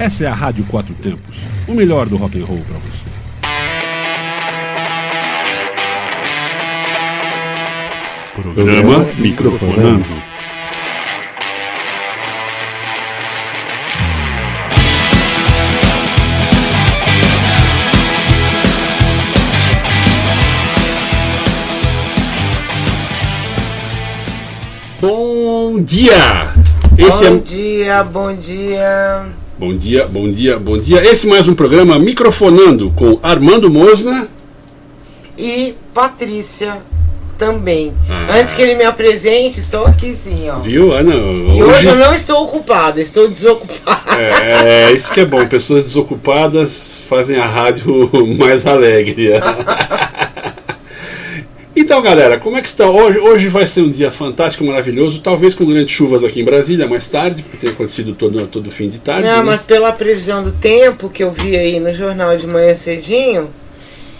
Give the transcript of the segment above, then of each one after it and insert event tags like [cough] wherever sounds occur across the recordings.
Essa é a Rádio Quatro Tempos, o melhor do rock and roll para você. Programa Microfonando. Bom dia! Esse bom é... dia, bom dia. Bom dia, bom dia, bom dia. Esse é mais um programa Microfonando com Armando Mosna e Patrícia também. Ah. Antes que ele me apresente, estou aqui sim, ó. Viu, Ana? Hoje... E hoje eu não estou ocupada, estou desocupada. É, isso que é bom. Pessoas desocupadas fazem a rádio [laughs] mais alegre. [laughs] Então, galera, como é que está hoje? Hoje vai ser um dia fantástico, maravilhoso, talvez com grandes chuvas aqui em Brasília mais tarde, porque tem acontecido todo, todo fim de tarde. Não, né? mas pela previsão do tempo que eu vi aí no jornal de manhã cedinho,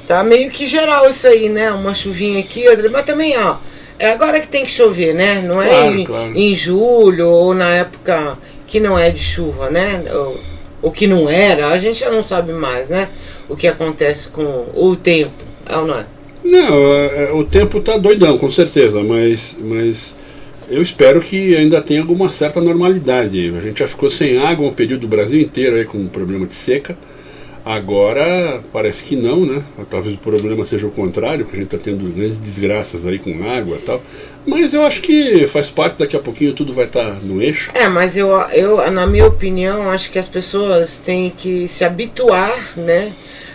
tá meio que geral isso aí, né? Uma chuvinha aqui, outra, mas também, ó, é agora que tem que chover, né? Não é claro, em, claro. em, julho ou na época que não é de chuva, né? Ou, o que não era, a gente já não sabe mais, né? O que acontece com o tempo, é ou não é? Não, é, é, o tempo está doidão, com certeza, mas, mas eu espero que ainda tenha alguma certa normalidade. A gente já ficou sem água um período do Brasil inteiro aí com um problema de seca. Agora parece que não, né? Talvez o problema seja o contrário, que a gente está tendo grandes desgraças aí com água e tal. Mas eu acho que faz parte, daqui a pouquinho tudo vai estar tá no eixo. É, mas eu, eu, na minha opinião, acho que as pessoas têm que se habituar, né?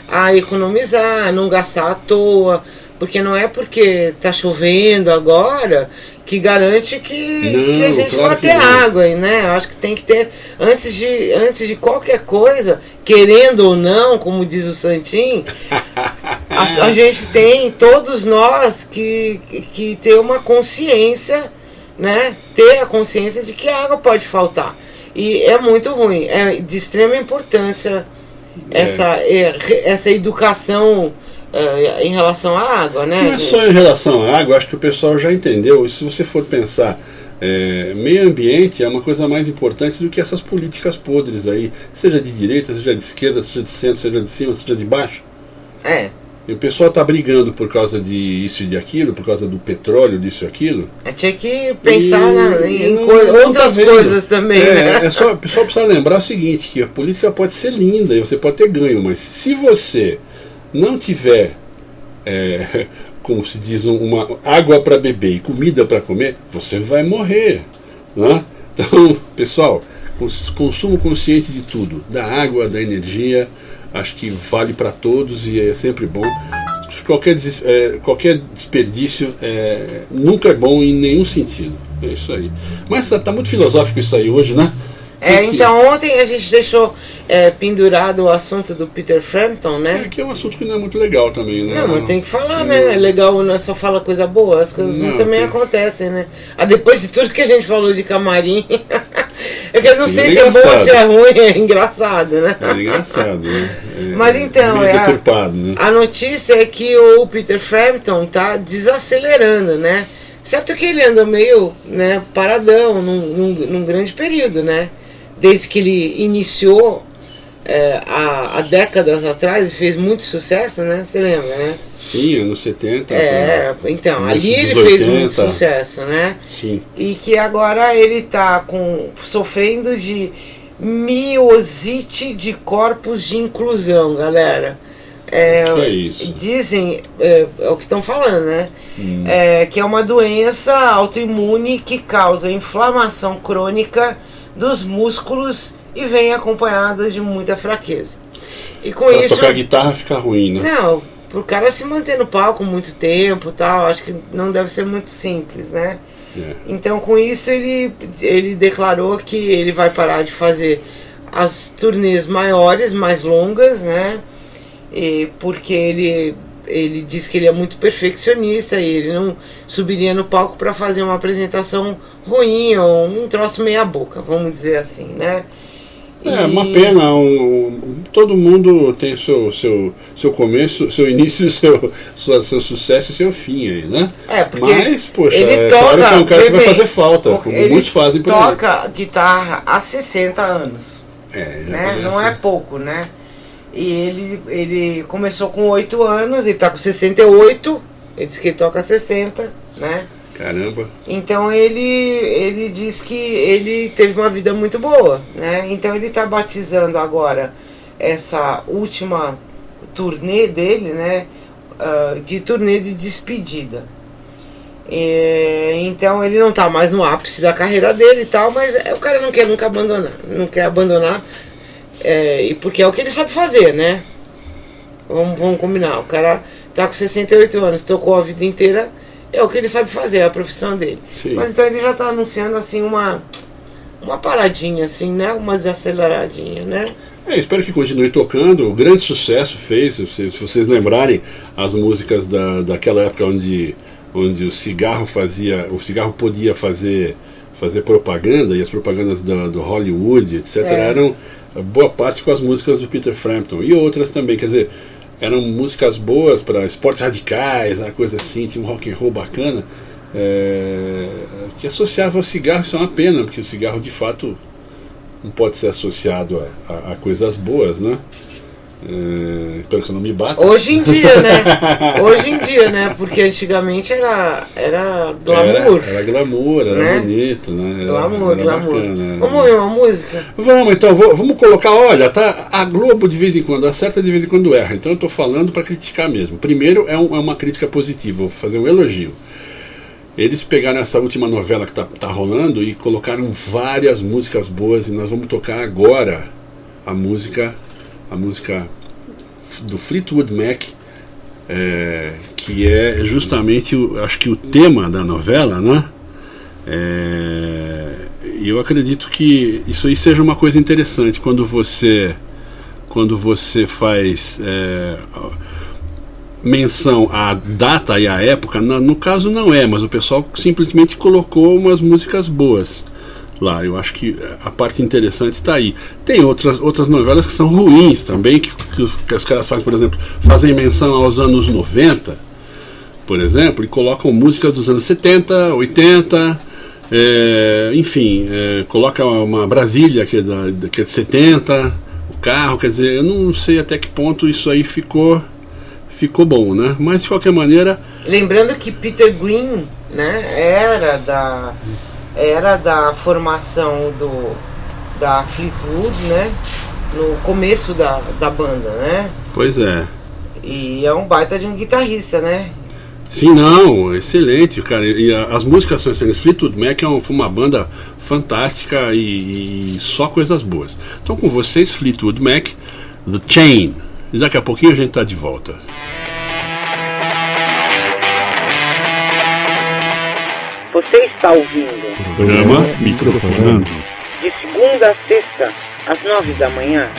A economizar, a não gastar à toa porque não é porque tá chovendo agora que garante que, não, que a gente claro vai ter água, né? Acho que tem que ter, antes de, antes de qualquer coisa, querendo ou não, como diz o Santim, [laughs] a, a, gente tem, todos nós, que, que ter uma consciência, né? Ter a consciência de que a água pode faltar. E é muito ruim, é de extrema importância. Essa, é, essa educação uh, em relação à água, né? Não é só em relação à água, acho que o pessoal já entendeu. Se você for pensar, é, meio ambiente é uma coisa mais importante do que essas políticas podres aí, seja de direita, seja de esquerda, seja de centro, seja de cima, seja de baixo. É. E o pessoal está brigando por causa de isso e de aquilo, por causa do petróleo, disso e aquilo. Tinha que pensar e, na, em não, coisa, não outras tá coisas também. É, né? é só, o pessoal precisa lembrar o seguinte, que a política pode ser linda e você pode ter ganho, mas se você não tiver, é, [laughs] como se diz, uma água para beber e comida para comer, você vai morrer. Né? Então, [laughs] pessoal, consumo consciente de tudo, da água, da energia, acho que vale para todos e é sempre bom. Qualquer, é, qualquer desperdício é, nunca é bom em nenhum sentido. É isso aí. Mas tá, tá muito filosófico isso aí hoje, né? É, então ontem a gente deixou é, pendurado o assunto do Peter Frampton, né? É, que é um assunto que não é muito legal também, né? Não, mas tem que falar, né? É legal, não é só fala coisa boa, as coisas não, também tem... acontecem, né? Ah, depois de tudo que a gente falou de camarim. [laughs] é que eu não sei é se é bom ou se é ruim, é engraçado, né? É engraçado, né? É, mas então, é a, né? a notícia é que o Peter Frampton tá desacelerando, né? Certo que ele anda meio né, paradão num, num, num grande período, né? desde que ele iniciou é, há, há, décadas atrás e fez muito sucesso, né? Você lembra, né? Sim, anos 70. É, então, ali ele 80. fez muito sucesso, né? Sim. E que agora ele está com, sofrendo de miosite de corpos de inclusão, galera. É, que é isso? Dizem, é, é o que estão falando, né? Hum. É, que é uma doença autoimune que causa inflamação crônica dos músculos e vem acompanhada de muita fraqueza. E com pra isso. Tocar a guitarra fica ruim, né? Não, pro cara se manter no palco muito tempo tal, acho que não deve ser muito simples, né? É. Então com isso ele, ele declarou que ele vai parar de fazer as turnês maiores, mais longas, né? E porque ele ele diz que ele é muito perfeccionista e ele não subiria no palco para fazer uma apresentação ruim ou um troço meia boca, vamos dizer assim, né? É uma pena, um, um, todo mundo tem seu, seu, seu começo, seu [laughs] início, seu, seu, seu sucesso e seu fim aí, né? É, porque Mas, poxa, ele é toca, claro que é um cara que vai fazer falta, como muitos fazem por toca aí. guitarra há 60 anos. É, né? Não é pouco, né? E ele, ele começou com 8 anos, ele tá com 68, ele diz que ele toca 60, né? Caramba. Então ele, ele diz que ele teve uma vida muito boa, né? Então ele está batizando agora essa última turnê dele, né? ah, de turnê de despedida. Então ele não está mais no ápice da carreira dele e tal, mas é, o cara não quer nunca abandonar, não quer abandonar, é, e porque é o que ele sabe fazer, né? Vamos, vamos combinar. O cara tá com 68 anos, tocou a vida inteira, é o que ele sabe fazer, é a profissão dele. Sim. Mas então ele já tá anunciando assim uma uma paradinha assim, né? Uma desaceleradinha, né? É, espero que continue tocando. O grande sucesso fez, se, se vocês lembrarem, as músicas da, daquela época onde, onde o cigarro fazia, o cigarro podia fazer, fazer propaganda e as propagandas do, do Hollywood, etc. É. eram boa parte com as músicas do Peter Frampton e outras também, quer dizer, eram músicas boas para esportes radicais, uma coisa assim, tinha um rock and roll bacana. é, que associava ao cigarro, isso é uma pena, porque o cigarro de fato não pode ser associado a, a- a coisas boas, né? É, espero que você não me bata. Hoje em dia, né? [laughs] Hoje em dia, né? Porque antigamente era era glamour. Era, era glamour, era Né? bonito, né? Era, Glamour, era glamour. bacana, Vamos uma música? Vamos, então, vou- vamos colocar, olha, tá, a Globo de vez em quando acerta, de vez em quando erra. Então eu estou falando para criticar mesmo. Primeiro é, um- é uma crítica positiva, vou fazer um elogio. Eles pegaram essa última novela que tá, tá rolando e colocaram várias músicas boas e nós vamos tocar agora a música, a música do Fleetwood Mac, é, que é justamente, o- acho que o tema da novela, né? É, E eu acredito que isso aí seja uma coisa interessante quando você quando você faz é, menção à data e à época, no caso não é, mas o pessoal simplesmente colocou umas músicas boas lá. Eu acho que a parte interessante está aí. Tem outras, outras novelas que são ruins também, que, que os, que os caras fazem, por exemplo, fazem menção aos anos 90, por exemplo, e colocam músicas dos anos 70, 80, é, enfim, é, coloca uma Brasília que é, da- que é de 70, o carro, quer dizer, eu não sei até que ponto isso aí ficou, ficou bom, né? Mas de qualquer maneira, Lembrando que Peter Green, né, era da era da formação do da Fleetwood, né, no começo da, da banda, né? pois é. E é um baita de um guitarrista, né? Sim, não, excelente, cara. E as músicas são excelentes. Fleetwood Mac é um- foi uma banda fantástica e, e só coisas boas. Então, com vocês, Fleetwood Mac, The Chain. E daqui a pouquinho a gente tá de volta. Você está ouvindo Programa Microfonando. de segunda a sexta, às nove da manhã.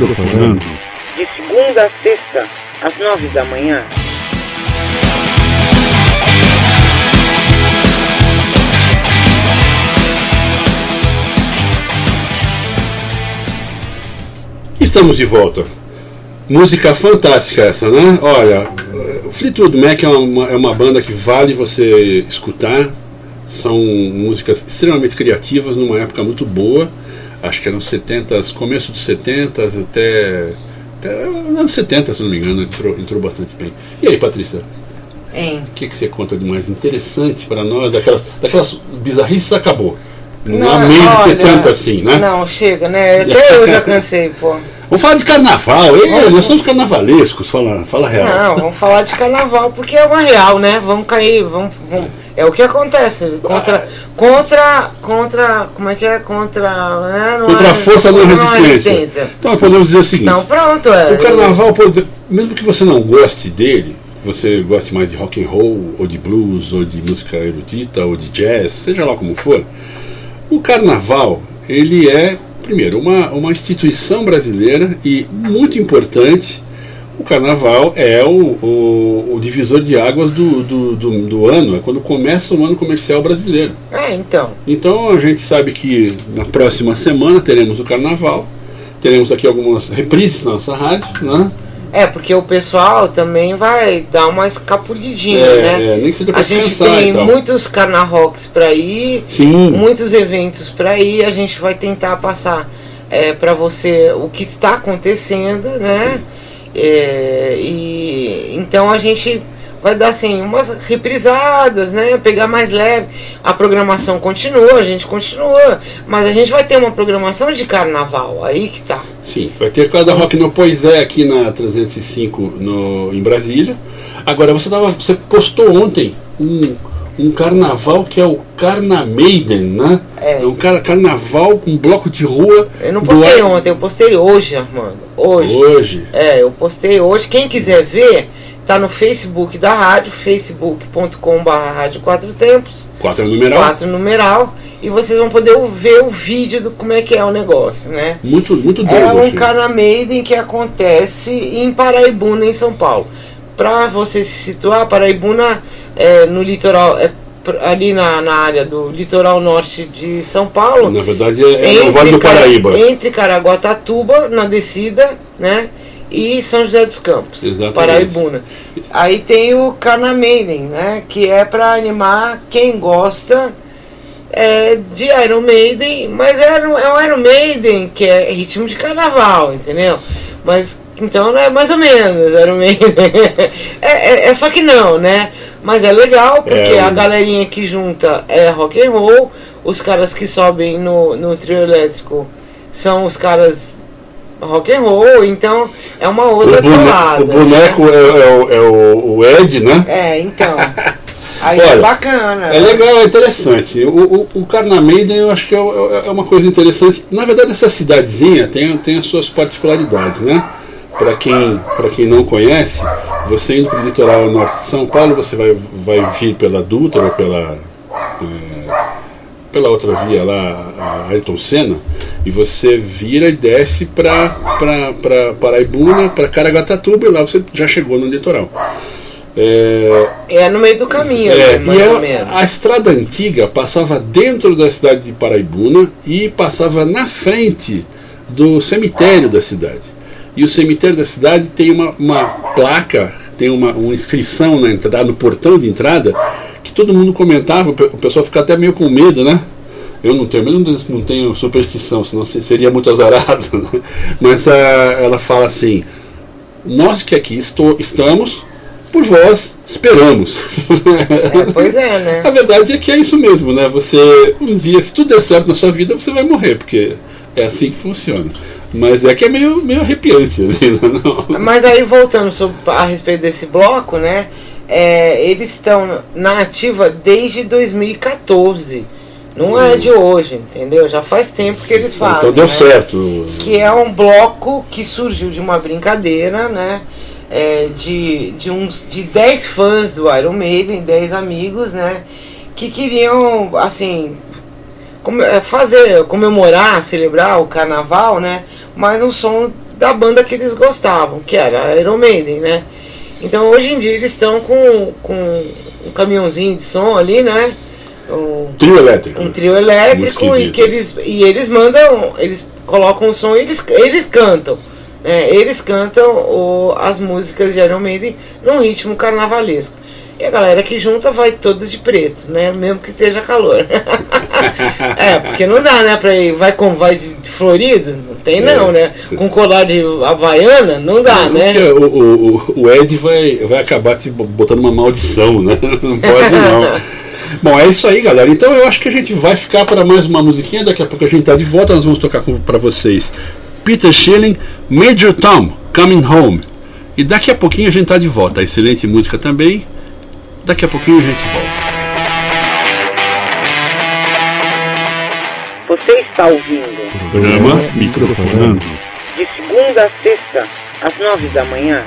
Microfonando. de segunda a sexta, às nove da manhã. Estamos de volta. Música fantástica essa, né? Olha, o Fleetwood Mac é uma, é uma banda que vale você escutar. São músicas extremamente criativas numa época muito boa. Acho que eram 70, começo dos 70 até, até anos 70, se não me engano, entrou, entrou bastante bem. E aí, Patrícia? Hein? O que, que você conta de mais interessante para nós? Daquelas, daquelas bizarrices acabou. Não, Não, há meio de ter tanto assim, né? Não, chega, né? Até eu já cansei, pô. Vamos falar de carnaval. Ei, nós somos carnavalescos, fala, fala real. Não, vamos falar de carnaval porque é uma real, né? Vamos cair, vamos. vamos- é o que acontece. Contra. Contra. Contra. Como é que é? Contra. Né? Contra é- a força da é resistência. Então podemos dizer o seguinte: Então pronto, é. o carnaval, pode, mesmo que você não goste dele, você goste mais de rock and roll, ou de blues, ou de música erudita, ou de jazz, seja lá como for, o carnaval ele é primeiro uma, uma instituição brasileira e muito importante. O carnaval é o, o, o divisor de águas do, do, do, do ano, é quando começa o ano comercial brasileiro. É, então. Então a gente sabe que na próxima semana teremos o carnaval, teremos aqui algumas reprises na nossa rádio, né? É, porque o pessoal também vai dar uma escapulidinha, É, né? é, nem que seja pra a gente tem muitos carnarrocks pra ir, Sim, muitos eventos pra ir, a gente vai tentar passar é, para você o que está acontecendo, né? É, e então a gente vai dar assim umas reprisadas, né? Pegar mais leve. A programação continua, a gente continua, mas a gente vai ter uma programação de carnaval, aí que tá. sim. Vai ter cada rock no Pois é aqui na 305 no, em Brasília. Agora você, tava, você postou ontem um, um carnaval que é o Carnamaiden, né? É. um car carnaval com bloco de rua. Eu não do postei ar- ontem, eu postei hoje, Armando. Hoje. Hoje. É, eu postei hoje. Quem quiser ver, tá no Facebook da rádio, facebook.com.br rádio quatro tempos, Quatro é numeral. quatro numeral, e vocês vão poder ver o vídeo do como é que é o negócio, né? Muito, muito doido. É um achei. Carnamaiden que acontece em Paraibuna, em São Paulo. Para você se situar, Paraibuna é no litoral, é ali na, na área do litoral norte de São Paulo. Na verdade é, é o Vale do Paraíba. Entre Caraguatatuba, na descida, né? E São José dos Campos, Exatamente. Paraibuna. Aí tem o Carnamaiden, né? Que é para animar quem gosta é, de Iron Maiden, mas é, um- é um Iron Maiden que é ritmo de carnaval, entendeu? Mas então é mais ou menos Iron Maiden. [laughs] é, é, é só que não, né? Mas é legal porque É, a galerinha que junta é rock and roll, os caras que sobem no, no trio elétrico são os caras rock and roll, então é uma outra toada. o boneco né? é, é o, é o- o Ed, né? É, então. [laughs] Aí Olha, é bacana. É legal, é interessante. O, o, o Carnamaiden eu acho que é, é- é uma coisa interessante. Na verdade, essa cidadezinha tem, tem as suas particularidades, né? Para quem, pra quem não conhece, você indo para o litoral norte de São Paulo, você vai, vai vir pela Dutra ou pela, é, pela outra via lá, a Ayrton Senna, e você vira e desce para Paraibuna, para Caraguatatuba, e lá você já chegou no litoral. É, É no meio do caminho, é, né, e ou a, a estrada antiga passava dentro da cidade de Paraibuna e passava na frente do cemitério da cidade. E o cemitério da cidade tem uma, uma placa, tem uma, uma inscrição na entrada, no portão de entrada, que todo mundo comentava, o pe- o pessoal fica até meio com medo, né? Eu não tenho medo, não- tenho superstição, senão se- seria muito azarado. [laughs] Né? Mas ah, ela fala assim: Nós que aqui estou, estamos, por vós esperamos. É, pois é, né? [laughs] A verdade é que é isso mesmo, né? Você, um dia, se tudo der certo na sua vida, você vai morrer, porque é assim que funciona. Mas é que é meio, meio arrepiante, né? [laughs] Mas aí voltando sobre, a respeito desse bloco, né? é, eles estão na ativa desde 2014. Não é de hoje, entendeu? Já faz tempo que eles fazem. Então deu né? certo. Que é um bloco que surgiu de uma brincadeira, né? É, de, de uns de 10 fãs do Iron Maiden, 10 amigos, né? Que queriam, assim, é, fazer, comemorar, celebrar o carnaval, né? Mas no som da banda que eles gostavam, que era Iron Maiden, né? Então hoje em dia eles estão com, com um caminhãozinho de som ali, né? Um trio elétrico. Um trio elétrico e que eles e eles mandam, eles colocam o som, eles eles cantam. Né? Eles cantam o, as músicas de Iron Maiden num ritmo carnavalesco. E a galera que junta vai toda de preto, né? Mesmo que esteja calor. [laughs] é, porque não dá, né? Pra ir, vai como? Vai de Florida? Não tem não, é, né? Com colar de Havaiana, não dá, não, né? O, o, o Ed vai, vai acabar te botando uma maldição, né? [laughs] Não pode não. [laughs] Bom, é isso aí, galera. Então eu acho que a gente vai ficar para mais uma musiquinha. Daqui a pouco a gente tá de volta. Nós vamos tocar para vocês Peter Schilling, Major Tom, Coming Home. E daqui a pouquinho a gente tá de volta. Excelente música também. Daqui a pouquinho a gente volta. Você está ouvindo? Programa Microfonando. De segunda a sexta, às nove da manhã.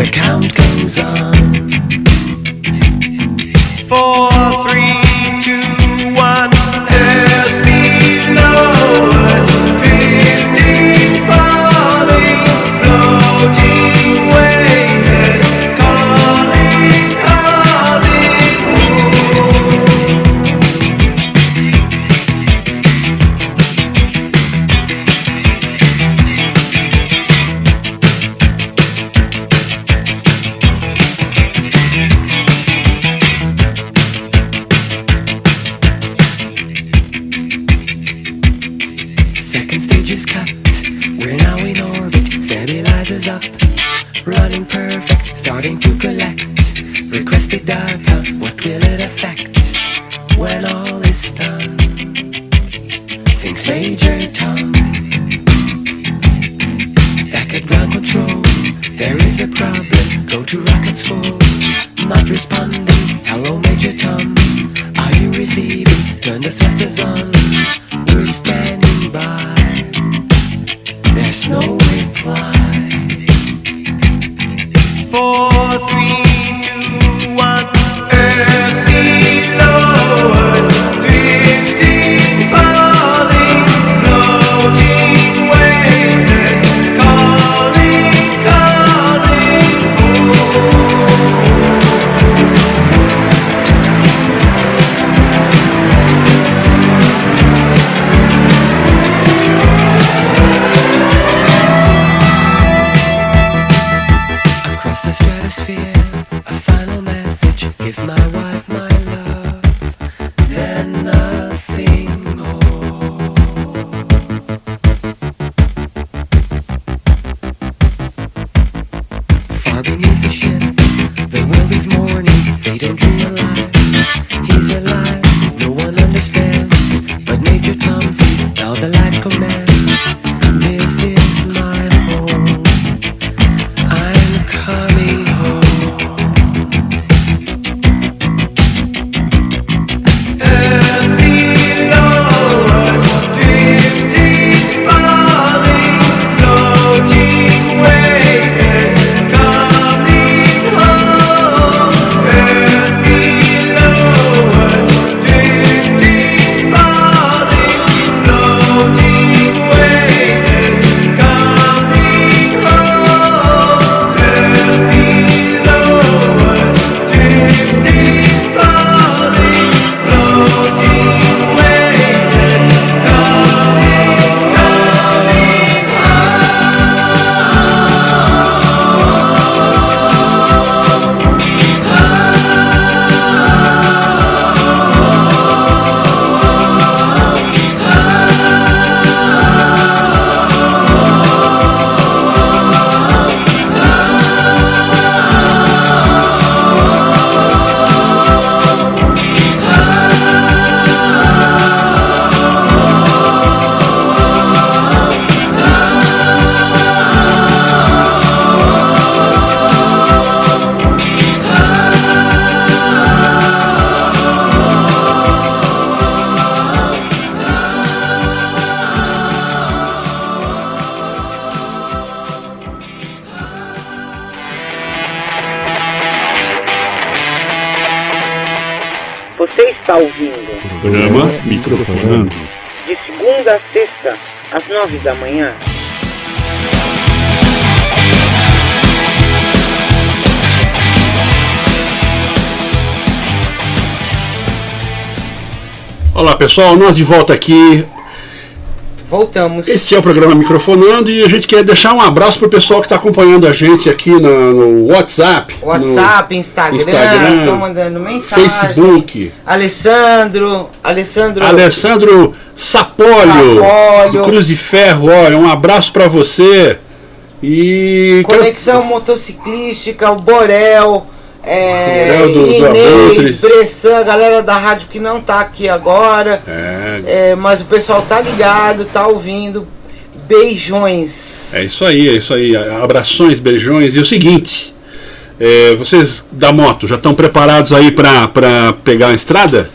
The count goes on. Four, three, time. Back at ground control, there is a problem. Go to rockets full, not responding. Hello, Major Tom, are you receiving? Turn the thrusters on. We're standing by. There's no reply. Four, three. Nove da manhã. Olá pessoal, nós de volta aqui. Voltamos. Este é o programa Microfonando e a gente quer deixar um abraço pro pessoal que está acompanhando a gente aqui no, no WhatsApp. WhatsApp, Instagram, Instagram, estão mandando mensagem. Facebook. Alessandro, Alessandro. Alessandro Sapolho. do Cruz de Ferro, olha, um abraço para você. E Conexão motociclística, o Borel, é, Borel do- do Inês, Abutres. Bressan, galera da rádio que não tá aqui agora. É, É, mas o pessoal tá ligado, tá ouvindo. Beijões. é isso aí, é isso aí. Abrações, beijões. E o seguinte, é, vocês da moto já estão preparados aí para pegar a estrada?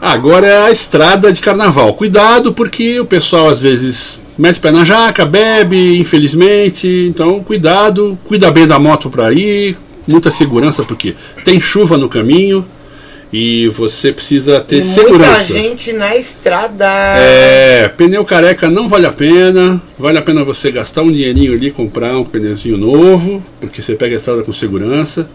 Agora é a estrada de carnaval. Cuidado, porque o pessoal às vezes mete o pé na jaca, bebe, infelizmente. Então, cuidado, cuida bem da moto para ir, muita segurança, porque tem chuva no caminho e você precisa ter E segurança. Muita gente na estrada. É, pneu careca não vale a pena. Vale a pena você gastar um dinheirinho ali, comprar um pneuzinho novo, porque você pega a estrada com segurança.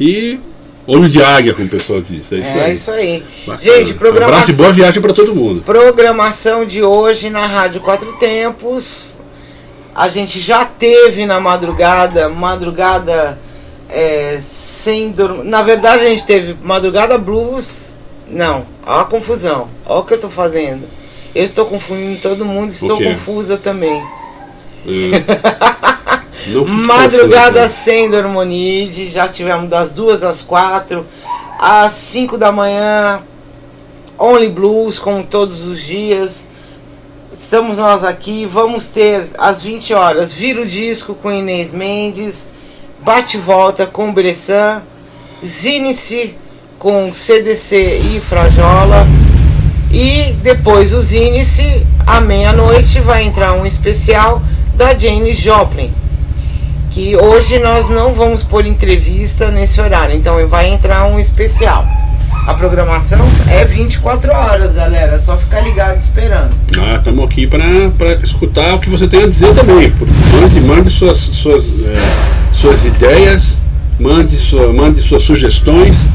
E olho de águia, como o pessoal diz. É isso É aí. isso aí. Gente, Abraço e programação, boa viagem para todo mundo. programação de hoje na Rádio Quatro Tempos. A gente já teve na madrugada, madrugada é, sem dormir. Na verdade, a gente teve madrugada blues. Não, ó a confusão. Ó o que eu tô fazendo. Eu estou confundindo todo mundo, estou confusa também. É. [laughs] Madrugada sem Dormonide, já tivemos das duas às quatro, às 5 da manhã, Only Blues, como todos os dias. Estamos nós aqui, vamos ter às 20 horas Vira o Disco com Inês Mendes, Bate e Volta com Bressan, Zinice com CDC e Frajola. E depois o Zinice, à meia-noite, vai entrar um especial da Jane Joplin que hoje nós não vamos pôr entrevista nesse horário, então vai entrar um especial. A programação é 24 horas, galera, é só ficar ligado esperando. Ah, estamos aqui para escutar o que você tem a dizer também. Mande, mande suas, suas, é, suas ideias, mande, sua, mande suas sugestões.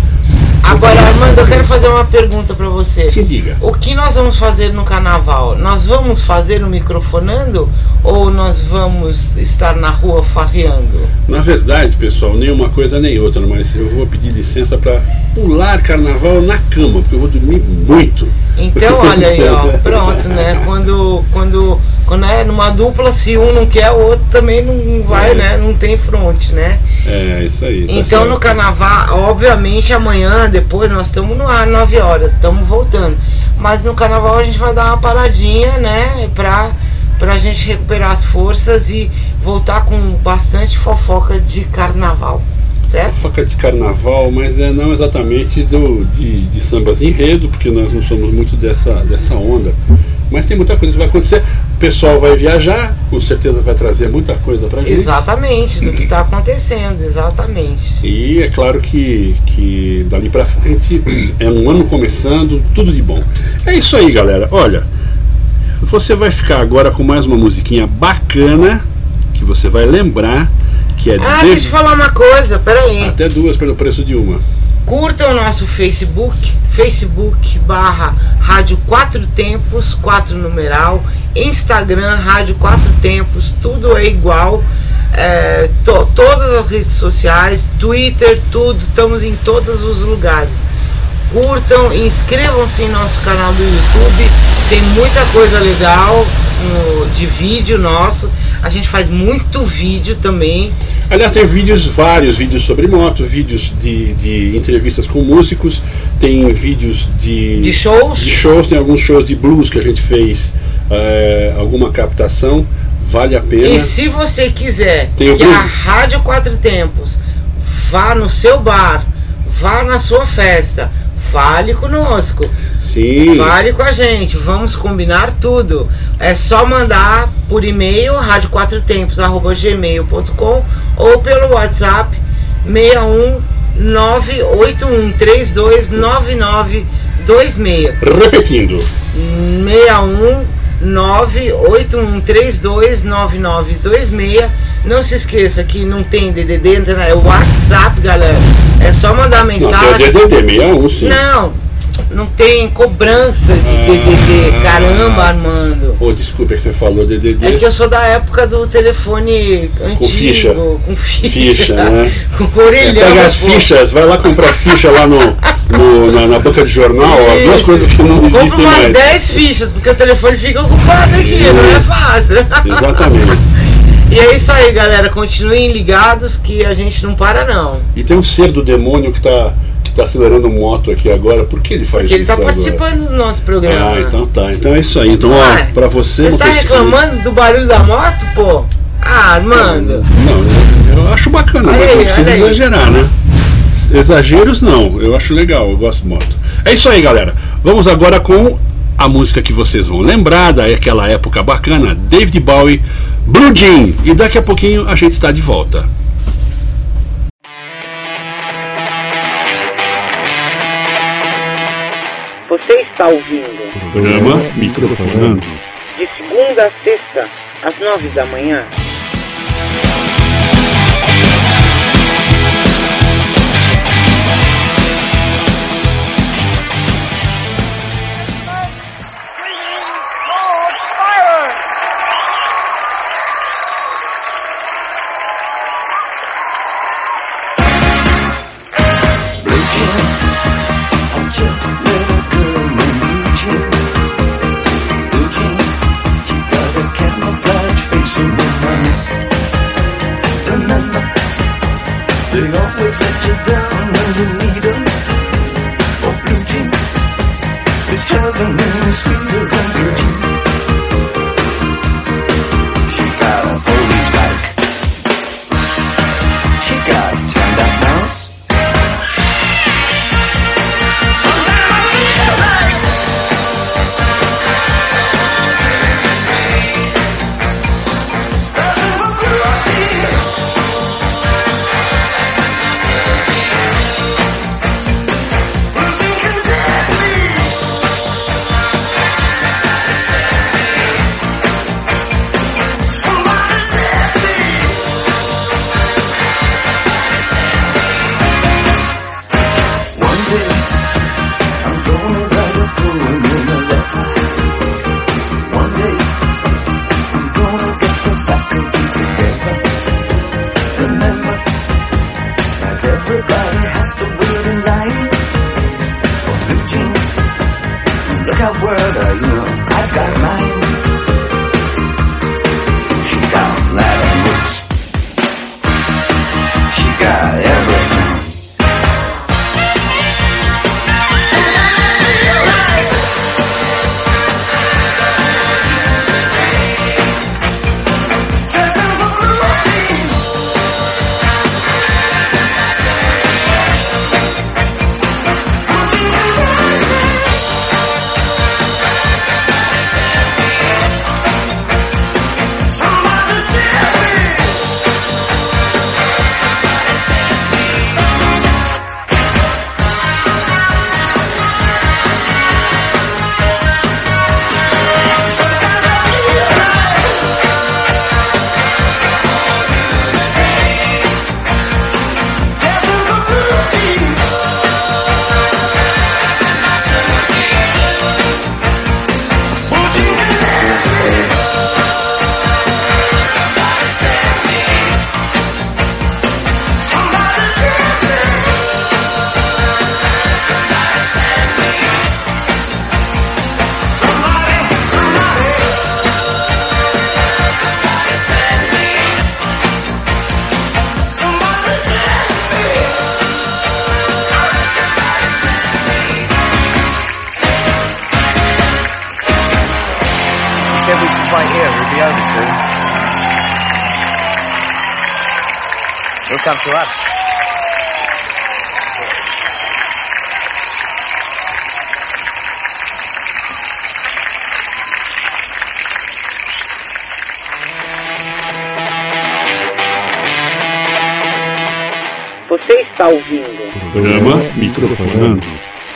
Agora, Armando, eu quero fazer uma pergunta pra você. Se diga. O que nós vamos fazer no carnaval? Nós vamos fazer no microfonando ou nós vamos estar na rua farreando? Na verdade, pessoal, nem uma coisa nem outra, mas eu vou pedir licença para pular carnaval na cama, porque eu vou dormir muito. Então, olha aí, ó, [laughs] pronto, né? Quando, quando, quando é numa dupla, se um não quer, o outro também não vai, É. né? Não tem fronte, né? É, isso aí. tá Então no certo. carnaval, obviamente amanhã, depois nós estamos no ar 9 horas, estamos voltando. Mas no carnaval a gente vai dar uma paradinha, né? Pra, pra gente recuperar as forças e voltar com bastante fofoca de carnaval. Certo? Fofoca de carnaval, mas é não exatamente do, de, de sambas enredo, porque nós não somos muito dessa, dessa onda. Mas tem muita coisa que vai acontecer. O pessoal vai viajar, com certeza vai trazer muita coisa pra gente. Exatamente, do que está acontecendo, exatamente. E é claro que, que dali pra frente é um ano começando, tudo de bom. É isso aí, galera. Olha, você vai ficar agora com mais uma musiquinha bacana que você vai lembrar que é de Ah, deixa eu falar uma coisa, peraí. até duas pelo preço de uma. Curta o nosso Facebook, Facebook barra Rádio Quatro Tempos, quatro numeral, Instagram Rádio Quatro Tempos, tudo é igual. É, to- todas as redes sociais, Twitter, tudo, estamos em todos os lugares. Curtam, inscrevam-se em nosso canal do YouTube, tem muita coisa legal no- de vídeo nosso. A gente faz muito vídeo também. Aliás, tem vídeos, vários vídeos sobre moto, vídeos de, de entrevistas com músicos, tem vídeos de, De shows? de shows, tem alguns shows de blues que a gente fez, é, alguma captação, vale a pena. E se você quiser Tem que a Rádio Quatro Tempos vá no seu bar, vá na sua festa, fale conosco, Sim. fale com a gente, vamos combinar tudo. É só mandar por e-mail radioquatrotempos@gmail.com ou pelo WhatsApp 981329926. Repetindo. 61 981329926. Não se esqueça que não tem DDD, é o WhatsApp, galera. É só mandar Não, tem mensagem. DDD 61, sim. Não, não tem cobrança de Ah. DDD. Caramba, Armando. Ô, desculpa é que você falou DDD. É que eu sou da época do telefone antigo, ficha. com ficha, Ficha, né? [laughs] com orelhão. Pega as pô. fichas, vai lá comprar ficha lá no, no- na, na banca de jornal, ó, duas Isso. coisas que não existem umas mais. 10 fichas, porque o telefone fica ocupado aqui, não é Isso. fácil. [laughs] Exatamente. E é isso aí, galera. Continuem ligados que a gente não para, não. E tem um ser do demônio que tá, que tá acelerando moto aqui agora. Por que ele faz Porque ele isso tá agora? participando do nosso programa. Ah, então tá. Então é isso aí. Então, ó, pra você. Você tá reclamando do barulho da moto, pô? Ah, Armando. Não, eu, eu acho bacana, mas não precisa aí. exagerar, né? Exageros não, eu acho legal, eu gosto de moto. É isso aí, galera. Vamos agora com a música que vocês vão lembrar daquela época bacana, David Bowie, Blue Jean. E daqui a pouquinho a gente está de volta. Você está ouvindo Programa Microfonando. de segunda a sexta, às nove da manhã.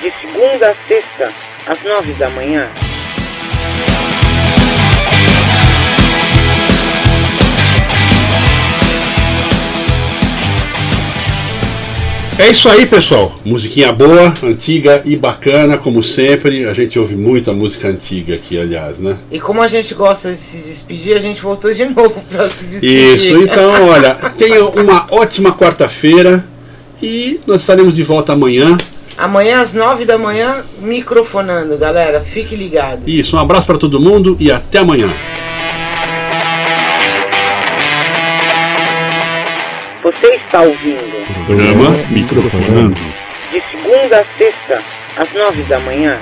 De segunda a sexta, às nove da manhã. É isso aí, pessoal. Musiquinha boa, antiga e bacana, como sempre. A gente ouve muita música antiga aqui, aliás, né? E como a gente gosta de se despedir, a gente voltou de [laughs] novo pra se despedir. Isso, então, olha, tenha uma ótima quarta-feira e nós estaremos de volta amanhã. Amanhã às nove da manhã, microfonando, galera. Fique ligado. Isso, um abraço para todo mundo e até amanhã. Você está ouvindo Programa Microfonando. de segunda a sexta, às nove da manhã.